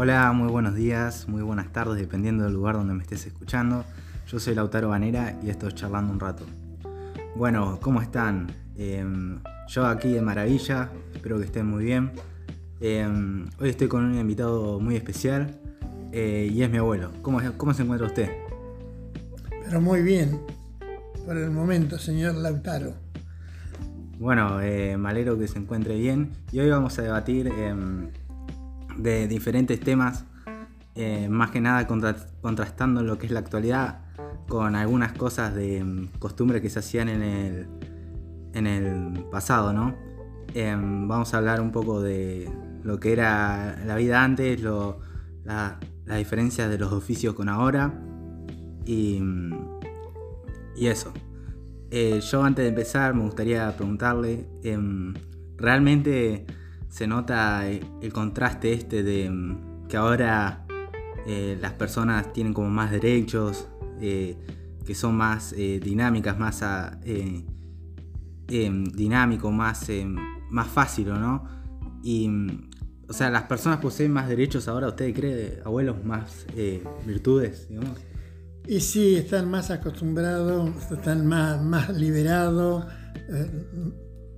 Hola, muy buenos días, muy buenas tardes, dependiendo del lugar donde me estés escuchando. Yo soy Lautaro Banera y esto es Charlando un Rato. Bueno, ¿cómo están? Em, yo aquí de maravilla, espero que estén muy bien. Em, hoy estoy con un invitado muy especial eh, y es mi abuelo. ¿Cómo, ¿Cómo se encuentra usted? Pero muy bien, por el momento, señor Lautaro. Bueno, eh, me alegro que se encuentre bien y hoy vamos a debatir em, de diferentes temas, eh, más que nada contrastando lo que es la actualidad con algunas cosas de em, costumbre que se hacían en el, en el pasado, ¿no? Em, vamos a hablar un poco de lo que era la vida antes, lo, la, las diferencias de los oficios con ahora y, y eso. Eh, yo antes de empezar me gustaría preguntarle, em, ¿realmente se nota el contraste este de em, que ahora eh, las personas tienen como más derechos, eh, que son más dinámicas, más dinámico, más, más fácil, ¿no? Y, o sea, las personas poseen más derechos ahora, ¿usted cree, abuelos, más virtudes, digamos? Y sí, están más acostumbrados, están más, más liberados.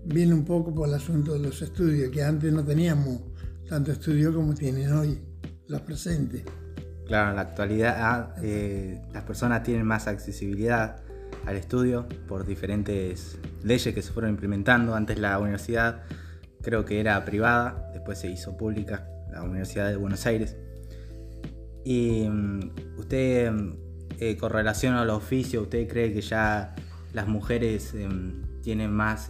Viene un poco por el asunto de los estudios, que antes no teníamos tanto estudio como tienen hoy los presentes. Claro, en la actualidad eh, las personas tienen más accesibilidad al estudio por diferentes leyes que se fueron implementando. Antes la universidad creo que era privada, después se hizo pública, la Universidad de Buenos Aires. Y mm, usted eh, con relación al oficio, ¿usted cree que ya las mujeres em, tienen más,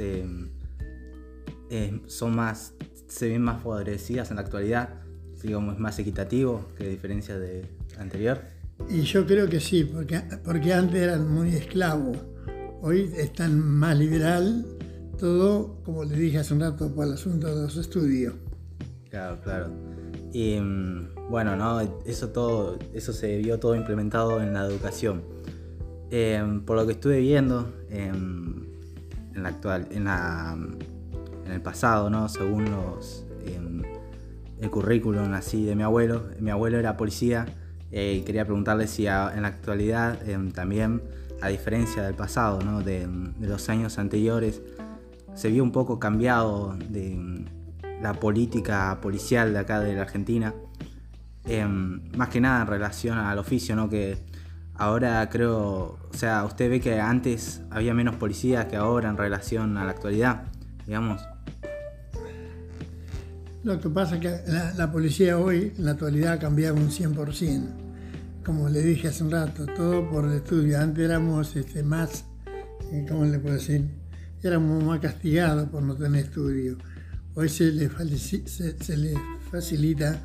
em, son más, se ven más favorecidas en la actualidad? Digamos, es más equitativo que a diferencia de anterior. Y yo creo que sí, porque, porque antes eran muy esclavos. Hoy están más liberal, todo, como le dije hace un rato, por el asunto de los estudios. Claro, claro. Y bueno, ¿no? Eso todo, eso se vio todo implementado en la educación. Em, por lo que estuve viendo em, en la actual, en, la, en el pasado, ¿no? Según los em, el currículum así de mi abuelo, mi abuelo era policía eh, y quería preguntarle si en la actualidad también, a diferencia del pasado, ¿no? de, de los años anteriores, se vio un poco cambiado de la política policial de acá de la Argentina. Em, más que nada en relación al oficio, ¿no? Que ahora creo, o sea, usted ve que antes había menos policías que ahora en relación a la actualidad, digamos. Lo que pasa es que la, policía hoy, en la actualidad, ha cambiado un 100%. Como le dije hace un rato, todo por el estudio. Antes éramos este, más, eh, ¿cómo le puedo decir? Éramos más castigados por no tener estudio hoy se le, facilita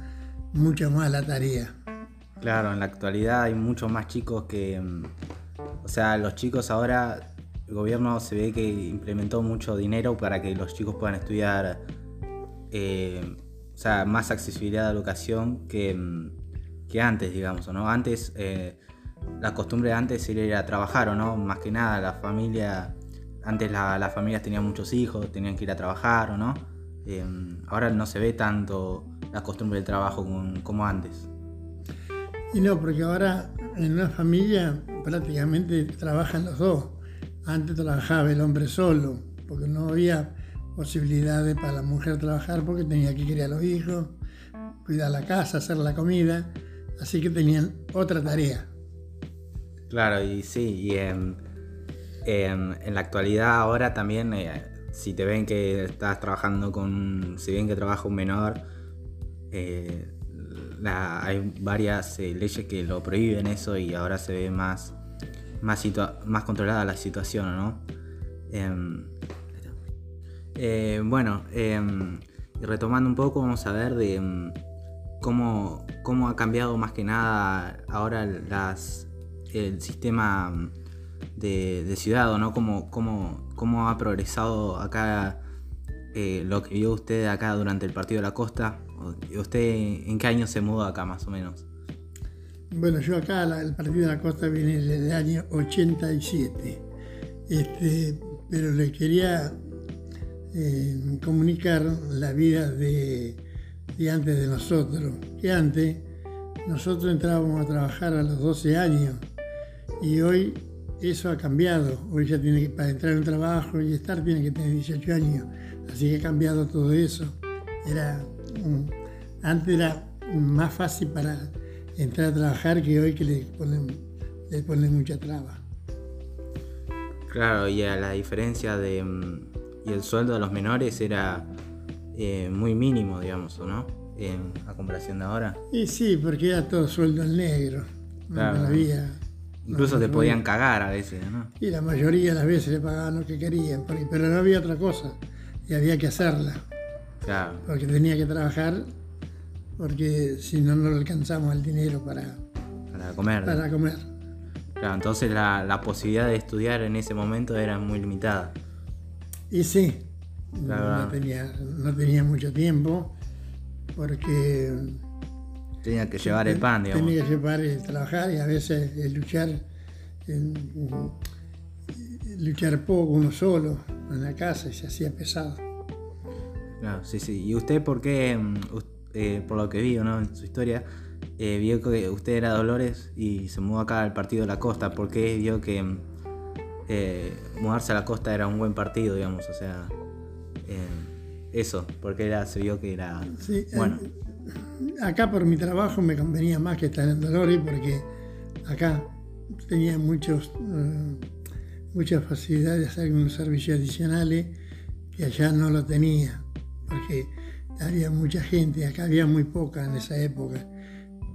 mucho más la tarea. Claro, en la actualidad hay muchos más chicos que, mm, o sea, los chicos ahora, el gobierno se ve que implementó mucho dinero para que los chicos puedan estudiar, eh, o sea, más accesibilidad a la educación que, mm, que antes, digamos, ¿no? Antes, eh, la costumbre antes era ir a trabajar, ¿o no? Más que nada, la familia, antes las familias tenían muchos hijos, tenían que ir a trabajar, ¿o no? Em, ahora no se ve tanto la costumbre del trabajo como, antes. Y no, porque ahora en una familia prácticamente trabajan los dos. Antes trabajaba el hombre solo, porque no había posibilidades para la mujer trabajar porque tenía que criar a los hijos, cuidar la casa, hacer la comida, así que tenían otra tarea. Claro, y sí, y en, la actualidad ahora también eh, si te ven que estás trabajando con, si ven que trabaja un menor, eh, hay varias eh, leyes que lo prohíben eso y ahora se ve más, más, más controlada la situación, ¿no? Em, eh, bueno, em, retomando un poco, vamos a ver de em, cómo, ha cambiado más que nada ahora el sistema de, ciudad, ¿no? Cómo, ha progresado acá eh, lo que vio usted acá durante el partido de la costa. ¿Usted en qué año se mudó acá más o menos? Bueno, yo acá el partido de la costa viene desde el año 87. Este, pero le quería comunicar la vida de y antes de nosotros. Que antes nosotros entrábamos a trabajar a los 12 años y hoy eso ha cambiado. Hoy ya tiene que, para entrar en trabajo y estar, tiene que tener 18 años. Así que ha cambiado todo eso. Era antes era más fácil para entrar a trabajar que hoy que le ponen, le ponen mucha traba. Claro, y a la diferencia de... Y el sueldo de los menores era eh, muy mínimo, digamos, ¿no? En, a comparación de ahora. Y sí, porque era todo sueldo en negro. Claro. No había Incluso te podían cagar a veces, ¿no? Y la mayoría de las veces le pagaban lo que querían, pero no había otra cosa y había que hacerla. Claro. Porque tenía que trabajar, porque si no, no alcanzamos el dinero para, para comer. Para comer. Claro, entonces la, la, posibilidad de estudiar en ese momento era muy limitada. Y sí, no, tenía, no tenía mucho tiempo, porque Tenía que llevar el pan, digamos. Tenía que llevar el trabajar y a veces el luchar, luchar poco uno solo en la casa y se hacía pesado. Claro, sí, sí. ¿Y usted por qué, mm, eh, por lo que vi ¿no? en su historia, eh, vio que usted era Dolores y se mudó acá al partido de la costa? ¿Por qué vio que mm, eh, mudarse a la costa era un buen partido, digamos? O sea, eso, porque era, se vio que era... bueno acá por mi trabajo me convenía más que estar en Dolores porque acá tenía muchos, uh, muchas facilidades de hacer algunos servicios adicionales que allá no lo tenía, porque había mucha gente, acá había muy poca en esa época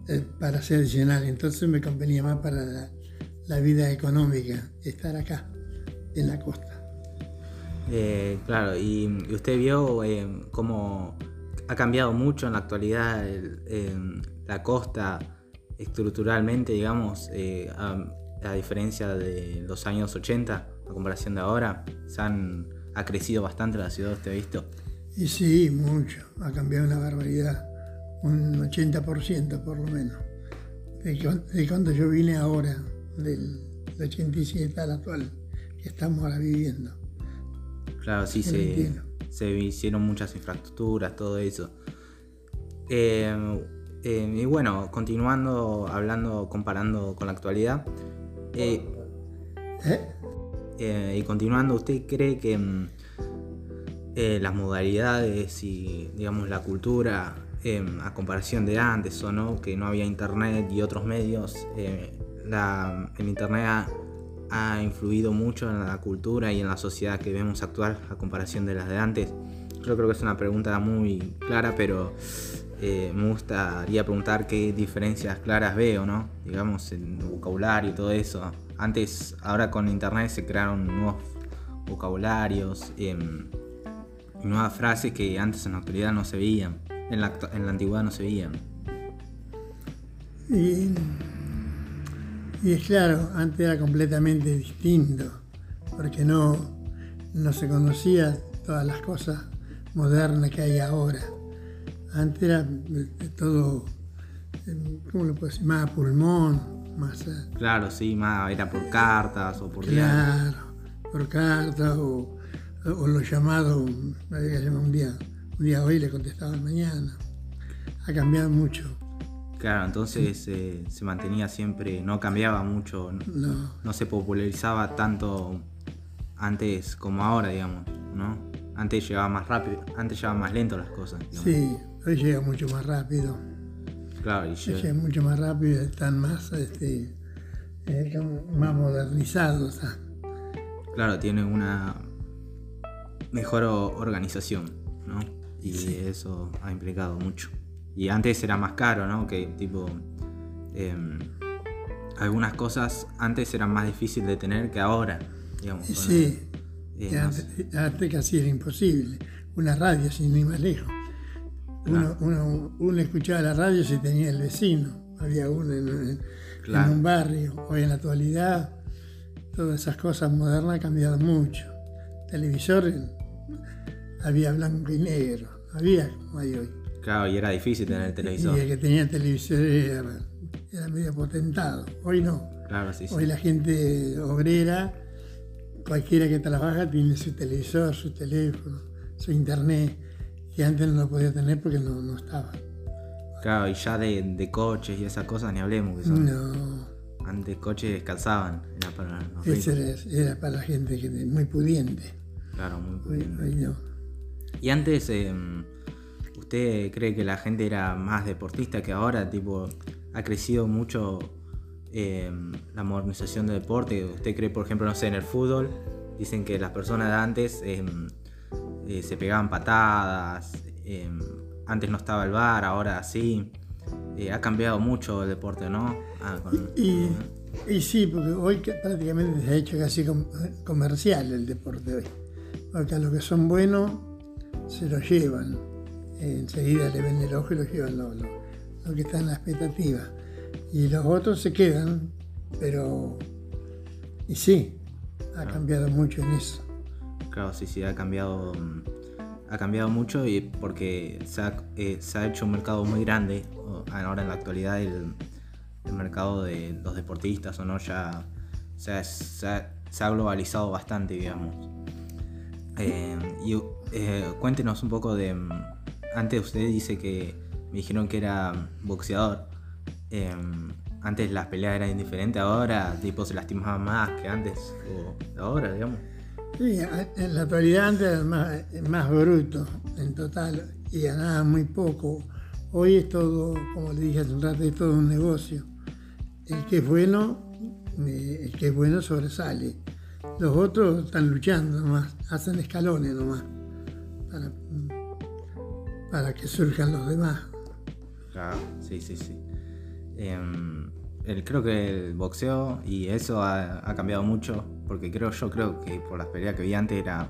eh, para hacer adicional, entonces me convenía más para la, vida económica estar acá, en la costa. Eh, claro, y, usted vio eh, cómo ha cambiado mucho en la actualidad la costa estructuralmente, digamos, eh, a, diferencia de los años 80, a comparación de ahora, se han, ha crecido bastante la ciudad, ¿usted ha visto? Y sí, mucho, ha cambiado una barbaridad, un 80% por lo menos, de, cuando yo vine ahora, del 87 al actual, que estamos ahora viviendo. Claro, sí, se, se hicieron muchas infraestructuras, todo eso. Eh, eh, y bueno, continuando, hablando, comparando con la actualidad. Eh, y continuando, ¿usted cree que mm, las modalidades y digamos la cultura, a comparación de antes o no, que no había internet y otros medios, la, el internet ha, ha influido mucho en la cultura y en la sociedad que vemos actual a comparación de las de antes? Yo creo que es una pregunta muy clara, pero eh, me gustaría preguntar qué diferencias claras veo, ¿no? Digamos, en vocabulario y todo eso. Antes, ahora con internet se crearon nuevos vocabularios, eh, nuevas frases que antes en la actualidad no se veían, en la, en la antigüedad no se veían. Y y es claro, antes era completamente distinto, porque no, no se conocía todas las cosas modernas que hay ahora. Antes era todo, ¿cómo lo puedo decir? Más a pulmón, más... Claro, sí, más era por cartas o por... Claro, por cartas o, o lo llamado, un día, un día hoy le contestaban mañana. Ha cambiado mucho. Claro, entonces eh, se mantenía siempre, no cambiaba mucho, no. se popularizaba tanto antes como ahora, digamos, ¿no? Antes llegaba más rápido, antes llegaban más lento las cosas. Sí, hoy llega mucho más rápido. Claro, y llega... mucho más rápido, están más, este, eh, más modernizados. Claro, tiene una mejor organización, ¿no? Y eso ha implicado mucho. Y antes era más caro, ¿no? Que tipo. Em, algunas cosas antes eran más difíciles de tener que ahora. Digamos, sí. Eh, antes, casi era imposible. Una radio sin ir más lejos. Uno, escuchaba la radio si tenía el vecino. Había uno en, un barrio. Hoy en la actualidad, todas esas cosas modernas han cambiado mucho. Televisor había blanco y negro. Había como hay hoy. Claro, y era difícil tener el televisor. Y el que tenía televisor era, medio potentado. Hoy no. Claro, sí, Hoy la gente obrera, cualquiera que trabaja tiene su televisor, su teléfono, su internet. que antes no lo podía tener porque no, no estaba. Claro, y ya de, de coches y esas cosas ni hablemos. Que son, No, Antes coches calzaban, era para los ricos. era, era para la gente muy pudiente. Claro, muy Hoy, bien. hoy no. Y antes, eh, ¿usted cree que la gente era más deportista que ahora? Tipo, ha crecido mucho eh, la modernización del deporte. ¿Usted cree, por ejemplo, no sé, en el fútbol? Dicen que las personas de antes eh, eh, se pegaban patadas. eh, antes no estaba el bar, ahora sí. Eh, ha cambiado mucho el deporte, ¿no? Ah, con- Y, y sí, porque hoy prácticamente se ha hecho casi com- comercial el deporte hoy. Porque a los que son buenos se lo llevan. Enseguida le ven el ojo y lo llevan lo, lo, lo que está en la expectativa. Y los otros se quedan, pero... Y sí, ha cambiado mucho en eso. Claro, sí, sí, ha cambiado, mm, ha cambiado mucho y porque se ha, eh, se ha hecho un mercado muy grande. Ahora en la actualidad el, el mercado de los deportistas o no ya se ha, se ha- se ha globalizado bastante, digamos. Eh, y eh, cuéntenos un poco de... Antes usted dice que me dijeron que era boxeador. Eh, antes las peleas eran diferentes, ahora tipo se lastimaban más que antes o ahora, digamos. Sí, en la actualidad antes era más, bruto en total y ganaba muy poco. Hoy es todo, como le dije hace un rato, es todo un negocio. El que es bueno, el que es bueno sobresale. Los otros están luchando nomás, hacen escalones nomás para que surjan los demás. Claro, sí, sí, sí. Em, el- creo que el boxeo y eso ha, ha cambiado mucho, porque creo yo creo que por las peleas que vi antes era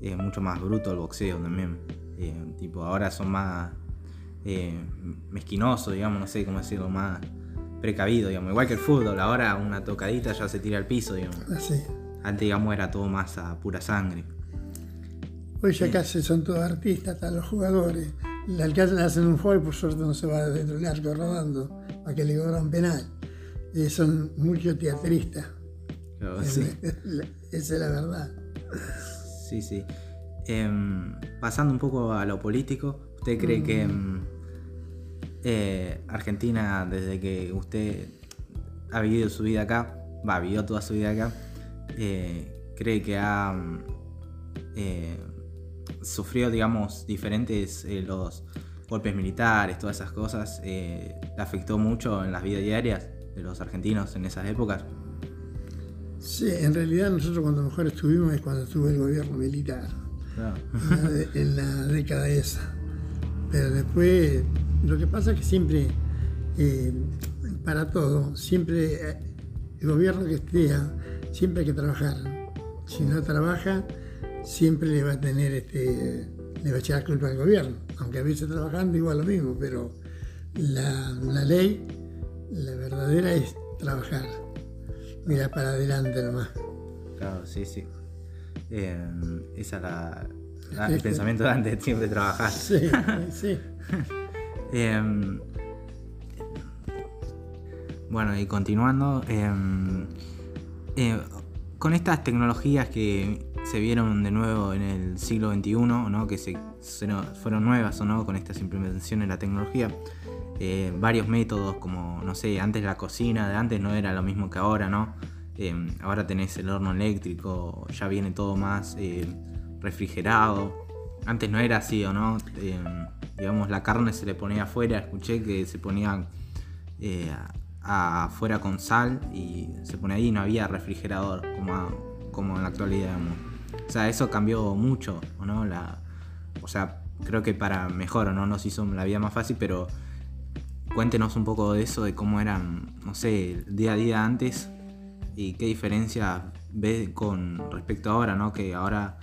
eh, mucho más bruto el boxeo también. Eh, tipo, ahora son más eh, mezquinosos, digamos, no sé cómo decirlo, más precavidos, digamos. Igual que el fútbol, ahora una tocadita ya se tira al piso, digamos. Así. Antes, digamos, era todo más a pura sangre. Hoy ya casi son todos artistas, hasta los jugadores. Le alcanzan a hacer un foul, por suerte no se va dentro del arco rodando para que le cobran penal. Eh, son muchos teatristas. Sí. Esa es la verdad. Sí, sí. Em, pasando un poco a lo político, ¿usted cree que em, eh, Argentina, desde que usted ha vivido su vida acá, va, vivió toda su vida acá, eh, cree que ha mm, eh, sufrido, digamos, diferentes eh, los golpes militares, todas esas cosas, eh, le afectó mucho en las vidas diarias de los argentinos en esas épocas? Sí, en realidad nosotros cuando mejor estuvimos es cuando estuvo el gobierno militar, Claro. en la, de- en la década esa. Pero después, lo que pasa es que siempre, eh, para todo, siempre eh, el gobierno que esté, siempre hay que trabajar. Si no trabaja, siempre le va a tener, este, le va a echar la culpa al gobierno. Aunque a veces trabajando igual lo mismo, pero la, la ley, la verdadera es trabajar. Mira para adelante nomás. Claro, sí, sí. Eh, esa la- el pensamiento de antes, siempre trabajar. Sí, sí. Eh, bueno, y continuando, eh, eh, con estas tecnologías que se vieron de nuevo en el siglo XXI, ¿no? que se, fueron nuevas o no con estas implementaciones de la tecnología, eh, varios métodos como, no sé, antes la cocina de antes no era lo mismo que ahora, ¿no? Eh, ahora tenés el horno eléctrico, ya viene todo más eh, refrigerado. Antes no era así, ¿o no? Eh, digamos, la carne se le ponía afuera, escuché que se ponía afuera con sal y se ponía ahí y no había refrigerador como, como en la actualidad. O sea, eso cambió mucho, ¿o no? La, o sea, creo que para mejor, ¿o no? Nos hizo la vida más fácil, pero cuéntenos un poco de eso, de cómo eran, no sé, día a día antes y qué diferencia ves con respecto a ahora, ¿no? Que ahora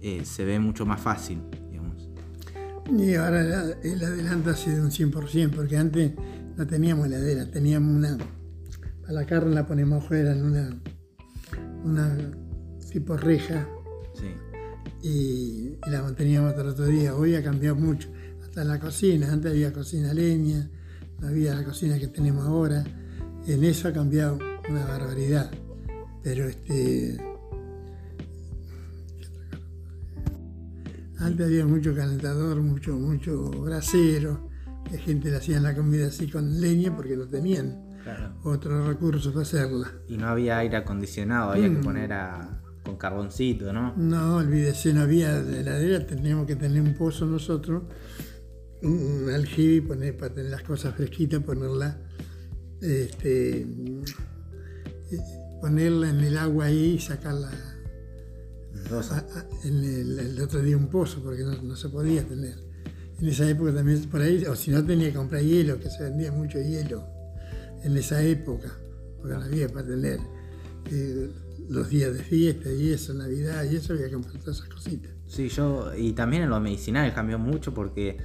eh, se ve mucho más fácil, digamos. Y ahora el adelanto ha sido un 100%, porque antes no teníamos heladera, teníamos una. A la carne la ponemos afuera en una, una tipo reja y, y la manteníamos hasta el otro día. Hoy ha cambiado mucho. Hasta en la cocina, antes había cocina leña, no había la cocina que tenemos ahora. En eso ha cambiado una barbaridad. Pero este. Antes había mucho calentador, mucho, mucho brasero. La gente le hacía la comida así con leña porque no tenían otros recursos para hacerla. Y no había aire acondicionado, había que Mm. poner a, con carboncito, ¿no? No, olvídese, no había heladera, teníamos que tener un pozo nosotros, un aljibe poner, para tener las cosas fresquitas, ponerla, este, ponerla en el agua ahí y sacarla Rosa. a- a- en el, el otro día un pozo, porque no, no se podía tener. En esa época también por ahí, o si no tenía que comprar hielo, que se vendía mucho hielo en esa época, porque no había para tener eh, los días de fiesta y eso, Navidad y eso, había que comprar todas esas cositas. Sí, yo, y también en lo medicinal cambió mucho porque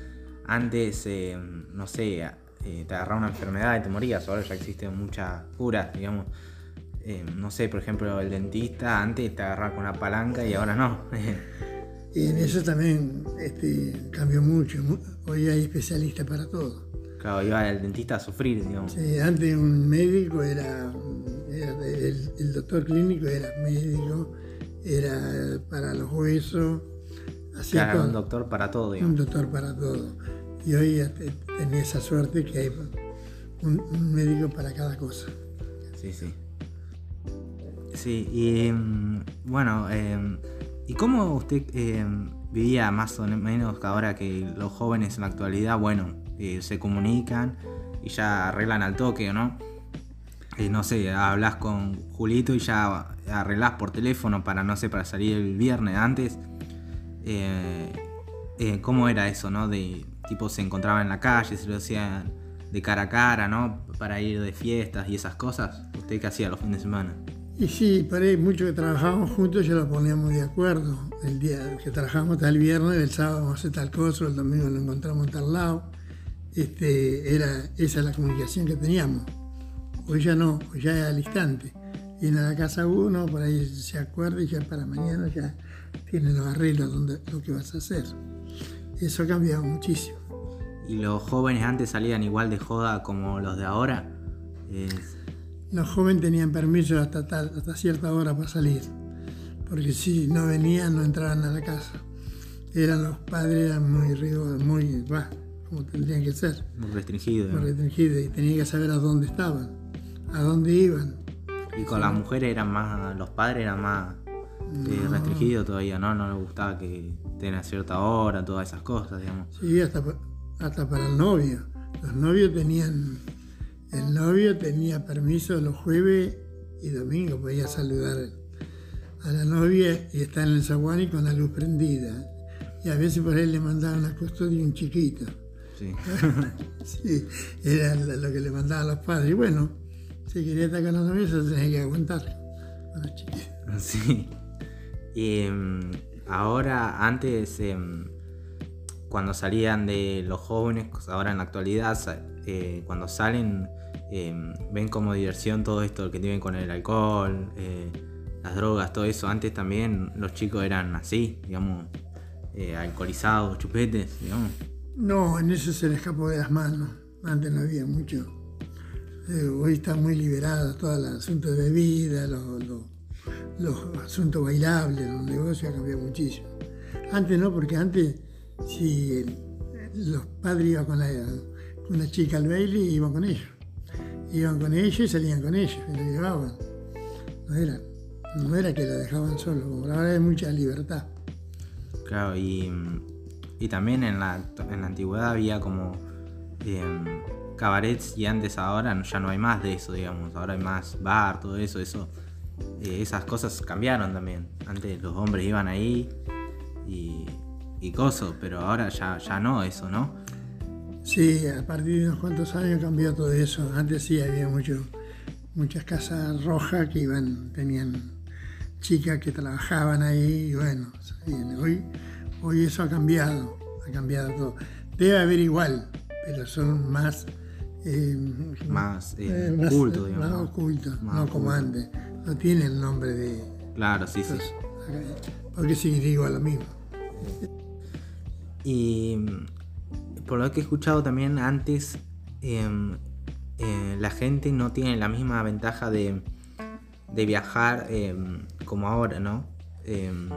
antes, eh, no sé, eh, te agarraba una enfermedad y te morías, ahora ya existen muchas curas, digamos. Eh, no sé, por ejemplo, el dentista antes te agarraba con una palanca y ahora no. Y en eso también este, cambió mucho. Mu- Hoy hay especialistas para todo. claro, iba el dentista a sufrir, digamos. Sí, antes un médico era, era el, el doctor clínico era médico, era para los huesos, hacía Claro, un todo, doctor para todo, un doctor para todo. Y hoy tenía esa suerte que hay un, un médico para cada cosa. Sí, sí. Sí, y mm, bueno, eh, ¿y cómo usted eh, vivía más o menos que ahora que los jóvenes en la actualidad, bueno, eh, se comunican y ya arreglan al toque, ¿o no? No sé, hablas con Julito y ya arreglás por teléfono para, no sé, para salir el viernes antes. Eh, eh, ¿Cómo era eso, no? De tipo se encontraban en la calle, se lo hacían de cara a cara, ¿no? Para ir de fiestas y esas cosas. ¿Usted qué hacía los fines de semana? Y sí, por ahí muchos que trabajábamos juntos ya lo poníamos de acuerdo. El día que trabajamos tal viernes, el sábado vamos tal cosa, el domingo lo encontramos en tal lado. Este, era, esa es la comunicación que teníamos. Hoy ya no, hoy ya es al instante. Viene a la casa uno, por ahí se acuerda y ya para mañana ya tiene los arreglos donde lo que vas a hacer. Eso ha cambiado muchísimo. ¿Y los jóvenes antes salían igual de joda como los de ahora? Los jóvenes tenían permiso hasta, tal- hasta cierta hora para salir, porque si no venían no entraban a la casa. Eran los padres eran muy rigorosos, muy, va, como tendrían que ser, muy restringido. muy restringidos y tenían que saber a dónde estaban, a dónde iban. Y con las mujeres eran más, los padres eran más eh, restringidos todavía, ¿no? No les gustaba que a cierta hora, todas esas cosas, digamos. Sí, hasta, hasta para el novio. Los novios tenían, el novio tenía permiso los jueves y domingo, podía saludar a la novia y estar en el zaguán y con la luz prendida. Y a veces por ahí le mandaban a custodia un chiquito. Sí. Sí, era lo lo que le mandaban los padres. Y bueno, si quería con la novia se tenía que aguantar con los chiquitos. Sí. Y em, ahora, antes, em, cuando salían de los jóvenes, ahora en la actualidad, eh, cuando salen, em, ven como diversión todo esto que tienen con el alcohol, eh, las drogas, todo eso. Antes también los chicos eran así, digamos, eh, alcoholizados, chupetes, digamos. No, en eso se le escapó de las manos. Antes no había mucho. Eh, hoy está muy liberado todo el asunto de bebida, los, los- asuntos bailables, los negocios ha cambiado muchísimo. Antes no, porque antes si los padres iban con, la, una chica al baile, iban con ellos. Iban con ellos y salían con ellos, y lo llevaban. No era, no era que lo dejaban solo, ahora hay mucha libertad. Claro, y, y también en la, en la antigüedad había como em, cabarets y antes ahora ya no hay más de eso, digamos. Ahora hay más bar, todo eso, eso. eh, esas cosas cambiaron también. Antes los hombres iban ahí y, y coso, pero ahora ya, ya no eso, ¿no? Sí, a partir de unos cuantos años cambió todo eso. Antes sí había mucho, muchas casas rojas que iban, tenían chicas que trabajaban ahí y bueno, hoy, hoy eso ha cambiado, ha cambiado todo. Debe haber igual, pero son más, eh, Más eh, eh, más- culto, más digamos. ¿no? ocultos, Más no como oculto. antes. No tiene el nombre de... Claro, sí, sí. Porque significa lo mismo. Y por lo que he escuchado también antes, em, eh, la gente no tiene la misma ventaja de, de viajar em, como ahora, ¿no? Em,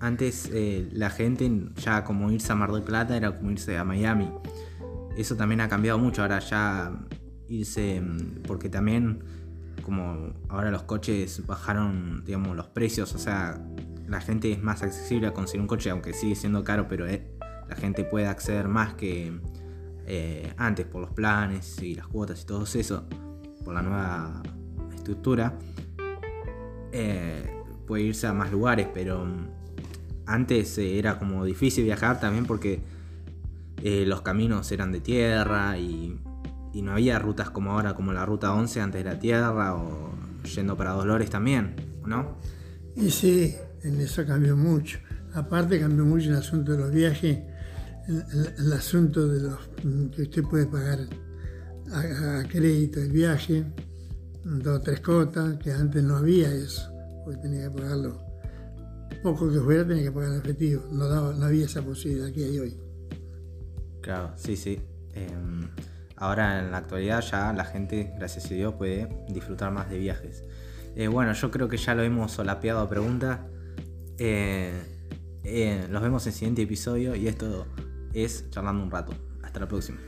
Antes la gente ya como irse a Mar del Plata era como irse a Miami. Eso también ha cambiado mucho. Ahora ya irse, mm, porque también como ahora los coches bajaron, digamos, los precios, o sea, la gente es más accesible a conseguir un coche, aunque sigue siendo caro, pero eh, la gente puede acceder más que eh, antes por los planes y las cuotas y todo eso, por la nueva estructura. Eh, puede irse a más lugares, pero mm, antes era como difícil viajar también porque los caminos eran de tierra y y no había rutas como ahora, como la ruta 11 antes de la Tierra o yendo para Dolores también, ¿no? Y sí, en eso cambió mucho. Aparte cambió mucho el asunto de los viajes, el, asunto de los que usted puede pagar a, crédito el viaje, dos o tres cotas, que antes no había eso, porque tenía que pagarlo. Poco que fuera tenía que pagar el efectivo, no, daba, no había esa posibilidad que hay hoy. Claro, sí, sí. Em, Ahora en la actualidad ya la gente, gracias a Dios, puede disfrutar más de viajes. Eh, bueno, yo creo que ya lo hemos solapeado a pregunta. Eh, eh, los vemos en el siguiente episodio y esto es Charlando un rato. Hasta la próxima.